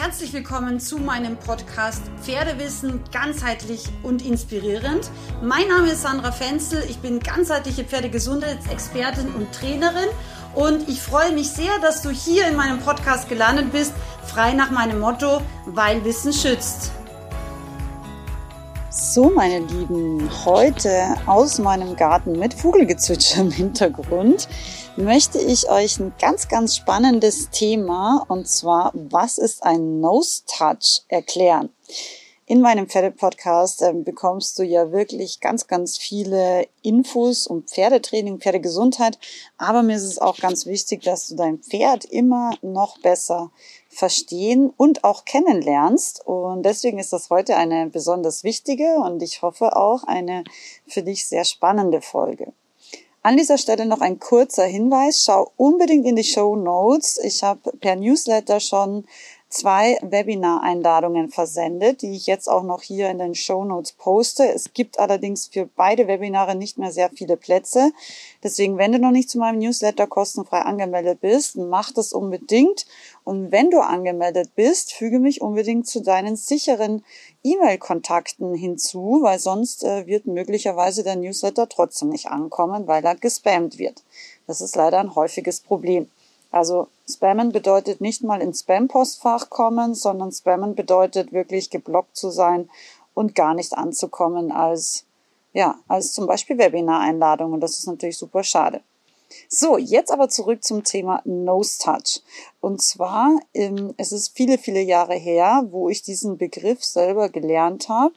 Herzlich willkommen zu meinem Podcast Pferdewissen ganzheitlich und inspirierend. Mein Name ist Sandra Fenzel, ich bin ganzheitliche Pferdegesundheitsexpertin und Trainerin und ich freue mich sehr, dass du hier in meinem Podcast gelandet bist, frei nach meinem Motto, weil Wissen schützt. So, meine Lieben, heute aus meinem Garten mit Vogelgezwitscher im Hintergrund möchte ich euch ein ganz, ganz spannendes Thema und zwar, was ist ein Nose Touch erklären. In meinem Pferdepodcast äh, bekommst du ja wirklich ganz, ganz viele Infos um Pferdetraining, Pferdegesundheit. Aber mir ist es auch ganz wichtig, dass du dein Pferd immer noch besser verstehen und auch kennenlernst. Und deswegen ist das heute eine besonders wichtige und ich hoffe auch eine für dich sehr spannende Folge. An dieser Stelle noch ein kurzer Hinweis. Schau unbedingt in die Show Notes. Ich habe per Newsletter schon zwei Webinar-Einladungen versendet, die ich jetzt auch noch hier in den Show Notes poste. Es gibt allerdings für beide Webinare nicht mehr sehr viele Plätze. Deswegen, wenn du noch nicht zu meinem Newsletter kostenfrei angemeldet bist, mach das unbedingt. Und wenn du angemeldet bist, füge mich unbedingt zu deinen sicheren E-Mail-Kontakten hinzu, weil sonst äh, wird möglicherweise der Newsletter trotzdem nicht ankommen, weil er gespammt wird. Das ist leider ein häufiges Problem. Also Spammen bedeutet nicht mal ins Spam-Postfach kommen, sondern Spammen bedeutet wirklich geblockt zu sein und gar nicht anzukommen als, ja, als zum Beispiel Webinar-Einladung. Und das ist natürlich super schade. So, jetzt aber zurück zum Thema Nose Touch. Und zwar, ähm, es ist viele, viele Jahre her, wo ich diesen Begriff selber gelernt habe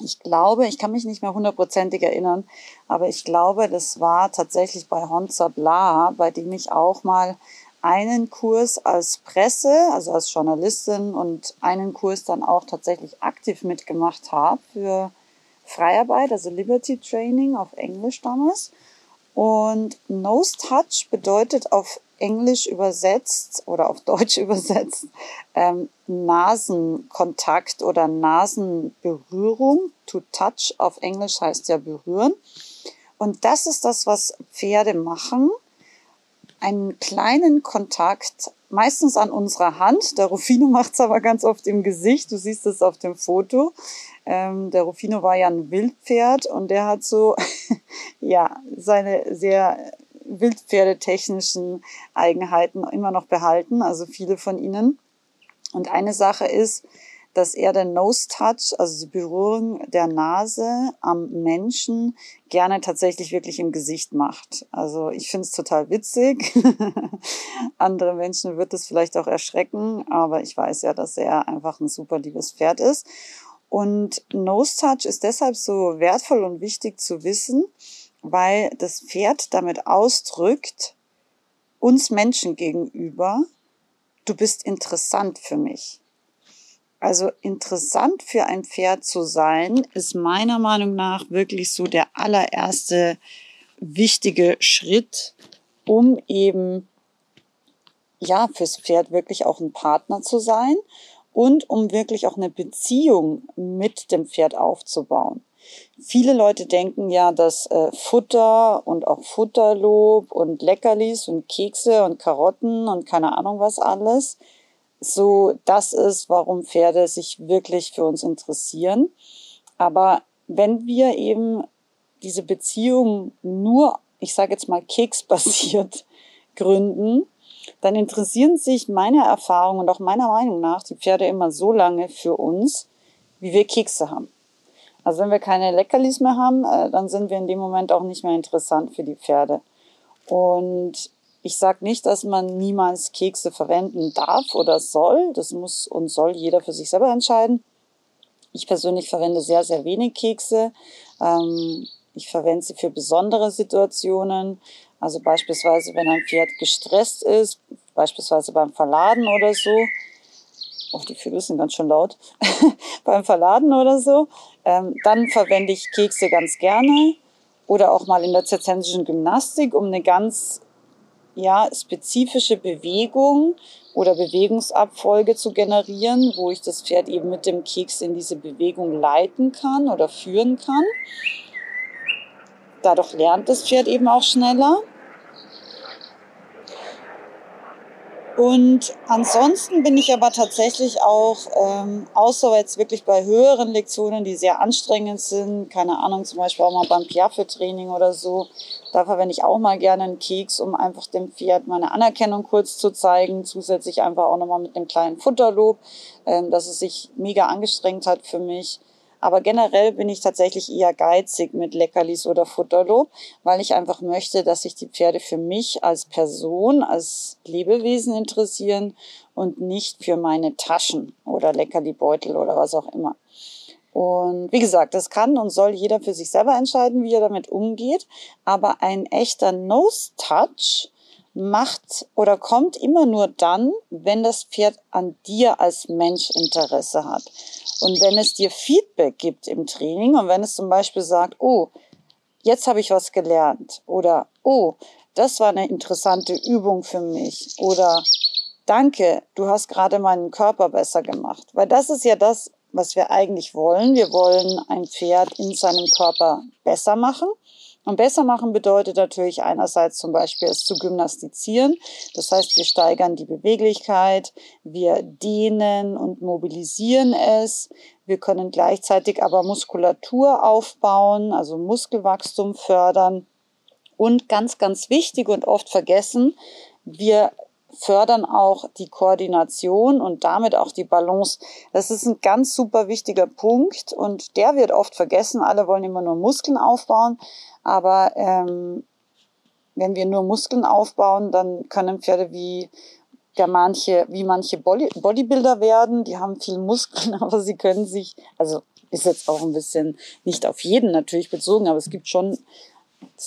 ich glaube, ich kann mich nicht mehr hundertprozentig erinnern, aber ich glaube, das war tatsächlich bei Honza Bla, bei dem ich auch mal einen Kurs als Presse, also als Journalistin und einen Kurs dann auch tatsächlich aktiv mitgemacht habe für Freiarbeit, also Liberty Training auf Englisch damals. Und Nose Touch bedeutet auf Englisch übersetzt oder auf Deutsch übersetzt ähm, Nasenkontakt oder Nasenberührung. To touch auf Englisch heißt ja berühren. Und das ist das, was Pferde machen. Einen kleinen Kontakt, meistens an unserer Hand. Der Rufino macht es aber ganz oft im Gesicht. Du siehst es auf dem Foto. Ähm, der Rufino war ja ein Wildpferd und der hat so, ja, seine sehr wildpferdetechnischen Eigenheiten immer noch behalten, also viele von ihnen. Und eine Sache ist, dass er den Nose Touch, also die Berührung der Nase am Menschen, gerne tatsächlich wirklich im Gesicht macht. Also ich finde es total witzig. Andere Menschen wird es vielleicht auch erschrecken, aber ich weiß ja, dass er einfach ein super liebes Pferd ist. Und Nose Touch ist deshalb so wertvoll und wichtig zu wissen, weil das Pferd damit ausdrückt, uns Menschen gegenüber, du bist interessant für mich. Also interessant für ein Pferd zu sein, ist meiner Meinung nach wirklich so der allererste wichtige Schritt, um eben ja fürs Pferd wirklich auch ein Partner zu sein und um wirklich auch eine Beziehung mit dem Pferd aufzubauen. Viele Leute denken ja, dass äh, Futter und auch Futterlob und Leckerlis und Kekse und Karotten und keine Ahnung was alles so das ist, warum Pferde sich wirklich für uns interessieren. Aber wenn wir eben diese Beziehung nur, ich sage jetzt mal, keksbasiert gründen, dann interessieren sich meiner Erfahrung und auch meiner Meinung nach die Pferde immer so lange für uns, wie wir Kekse haben. Also wenn wir keine Leckerlis mehr haben, äh, dann sind wir in dem Moment auch nicht mehr interessant für die Pferde. Und ich sage nicht, dass man niemals Kekse verwenden darf oder soll. Das muss und soll jeder für sich selber entscheiden. Ich persönlich verwende sehr, sehr wenig Kekse. Ähm, ich verwende sie für besondere Situationen. Also beispielsweise, wenn ein Pferd gestresst ist, beispielsweise beim Verladen oder so. Oh, die Vögel sind ganz schön laut. beim Verladen oder so. Ähm, dann verwende ich Kekse ganz gerne. Oder auch mal in der zirzensischen Gymnastik, um eine ganz ja, spezifische Bewegung oder Bewegungsabfolge zu generieren, wo ich das Pferd eben mit dem Keks in diese Bewegung leiten kann oder führen kann. Dadurch lernt das Pferd eben auch schneller. Und ansonsten bin ich aber tatsächlich auch, ähm, außer jetzt wirklich bei höheren Lektionen, die sehr anstrengend sind, keine Ahnung, zum Beispiel auch mal beim Piaffe-Training oder so, da verwende ich auch mal gerne einen Keks, um einfach dem Pferd meine Anerkennung kurz zu zeigen. Zusätzlich einfach auch nochmal mit einem kleinen Futterlob, ähm, dass es sich mega angestrengt hat für mich. Aber generell bin ich tatsächlich eher geizig mit Leckerlis oder Futterlob, weil ich einfach möchte, dass sich die Pferde für mich als Person, als Lebewesen interessieren und nicht für meine Taschen oder Leckerli-Beutel oder was auch immer. Und wie gesagt, das kann und soll jeder für sich selber entscheiden, wie er damit umgeht. Aber ein echter Nose-Touch macht oder kommt immer nur dann, wenn das Pferd an dir als Mensch Interesse hat. Und wenn es dir Feedback gibt im Training und wenn es zum Beispiel sagt, oh, jetzt habe ich was gelernt oder oh, das war eine interessante Übung für mich oder danke, du hast gerade meinen Körper besser gemacht. Weil das ist ja das, was wir eigentlich wollen. Wir wollen ein Pferd in seinem Körper besser machen. Und besser machen bedeutet natürlich einerseits zum Beispiel es zu gymnastizieren. Das heißt, wir steigern die Beweglichkeit, wir dehnen und mobilisieren es. Wir können gleichzeitig aber Muskulatur aufbauen, also Muskelwachstum fördern. Und ganz, ganz wichtig und oft vergessen, wir fördern auch die Koordination und damit auch die Balance. Das ist ein ganz super wichtiger Punkt und der wird oft vergessen. Alle wollen immer nur Muskeln aufbauen, aber ähm, wenn wir nur Muskeln aufbauen, dann können Pferde wie der manche, wie manche Bodybuilder werden, die haben viel Muskeln, aber sie können sich, also ist jetzt auch ein bisschen nicht auf jeden natürlich bezogen, aber es gibt schon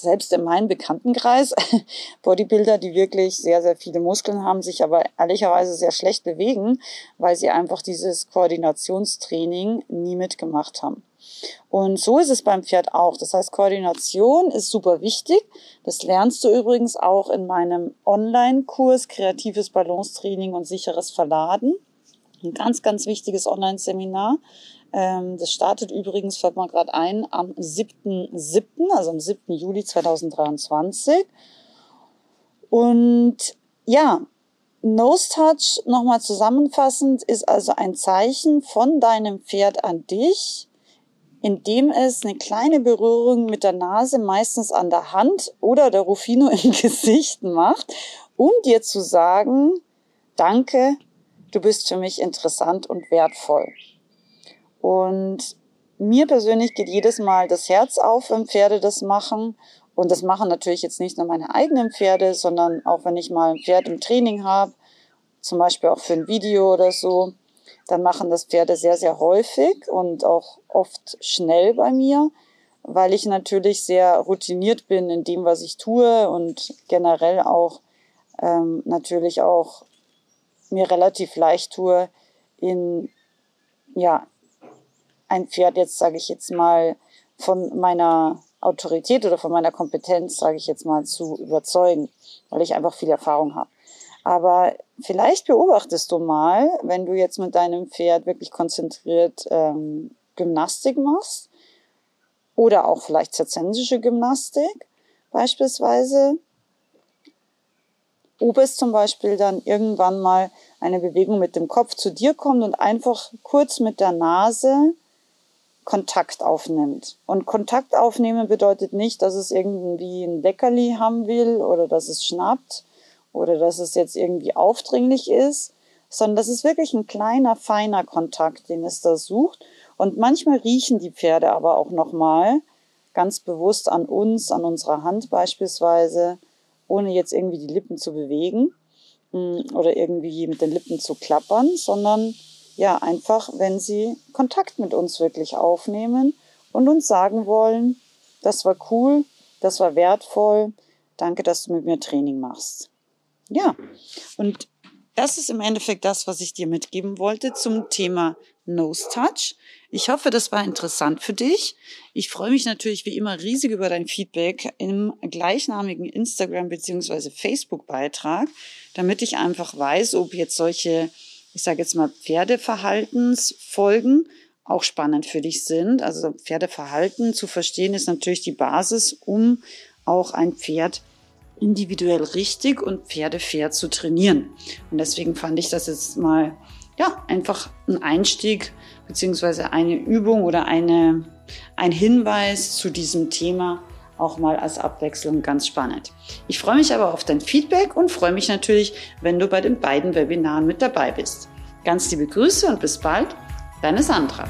selbst in meinem Bekanntenkreis Bodybuilder, die wirklich sehr, sehr viele Muskeln haben, sich aber ehrlicherweise sehr schlecht bewegen, weil sie einfach dieses Koordinationstraining nie mitgemacht haben. Und so ist es beim Pferd auch. Das heißt, Koordination ist super wichtig. Das lernst du übrigens auch in meinem Online-Kurs Kreatives Balancetraining und sicheres Verladen. Ein ganz, ganz wichtiges Online-Seminar. Ähm, das startet übrigens, fällt mal gerade ein, am 7.7., also am 7. Juli 2023. Und ja, Nose Touch, nochmal zusammenfassend, ist also ein Zeichen von deinem Pferd an dich, indem es eine kleine Berührung mit der Nase, meistens an der Hand oder der Rufino im Gesicht macht, um dir zu sagen, danke, du bist für mich interessant und wertvoll. Und mir persönlich geht jedes Mal das Herz auf, wenn Pferde das machen. Und das machen natürlich jetzt nicht nur meine eigenen Pferde, sondern auch wenn ich mal ein Pferd im Training habe, zum Beispiel auch für ein Video oder so, dann machen das Pferde sehr, sehr häufig und auch oft schnell bei mir, weil ich natürlich sehr routiniert bin in dem, was ich tue und generell auch ähm, natürlich auch mir relativ leicht tue, in ja, ein Pferd jetzt, sage ich jetzt mal, von meiner Autorität oder von meiner Kompetenz, sage ich jetzt mal, zu überzeugen, weil ich einfach viel Erfahrung habe. Aber vielleicht beobachtest du mal, wenn du jetzt mit deinem Pferd wirklich konzentriert ähm, Gymnastik machst oder auch vielleicht zerzensische Gymnastik beispielsweise, ob es zum Beispiel dann irgendwann mal eine Bewegung mit dem Kopf zu dir kommt und einfach kurz mit der Nase Kontakt aufnimmt. Und Kontakt aufnehmen bedeutet nicht, dass es irgendwie ein Leckerli haben will oder dass es schnappt oder dass es jetzt irgendwie aufdringlich ist, sondern das ist wirklich ein kleiner, feiner Kontakt, den es da sucht. Und manchmal riechen die Pferde aber auch nochmal ganz bewusst an uns, an unserer Hand beispielsweise, ohne jetzt irgendwie die Lippen zu bewegen mm, oder irgendwie mit den Lippen zu klappern, sondern ja, einfach, wenn sie Kontakt mit uns wirklich aufnehmen und uns sagen wollen, das war cool, das war wertvoll, danke, dass du mit mir Training machst. Ja, und das ist im Endeffekt das, was ich dir mitgeben wollte zum Thema Nose Touch. Ich hoffe, das war interessant für dich. Ich freue mich natürlich wie immer riesig über dein Feedback im gleichnamigen Instagram bzw. Facebook Beitrag, damit ich einfach weiß, ob jetzt solche ich sage jetzt mal, Pferdeverhaltensfolgen auch spannend für dich sind. Also Pferdeverhalten zu verstehen ist natürlich die Basis, um auch ein Pferd individuell richtig und Pferde fair zu trainieren. Und deswegen fand ich das jetzt mal, ja, einfach ein Einstieg beziehungsweise eine Übung oder eine, ein Hinweis zu diesem Thema auch mal als Abwechslung ganz spannend. Ich freue mich aber auf dein Feedback und freue mich natürlich, wenn du bei den beiden Webinaren mit dabei bist. Ganz liebe Grüße und bis bald, deine Sandra.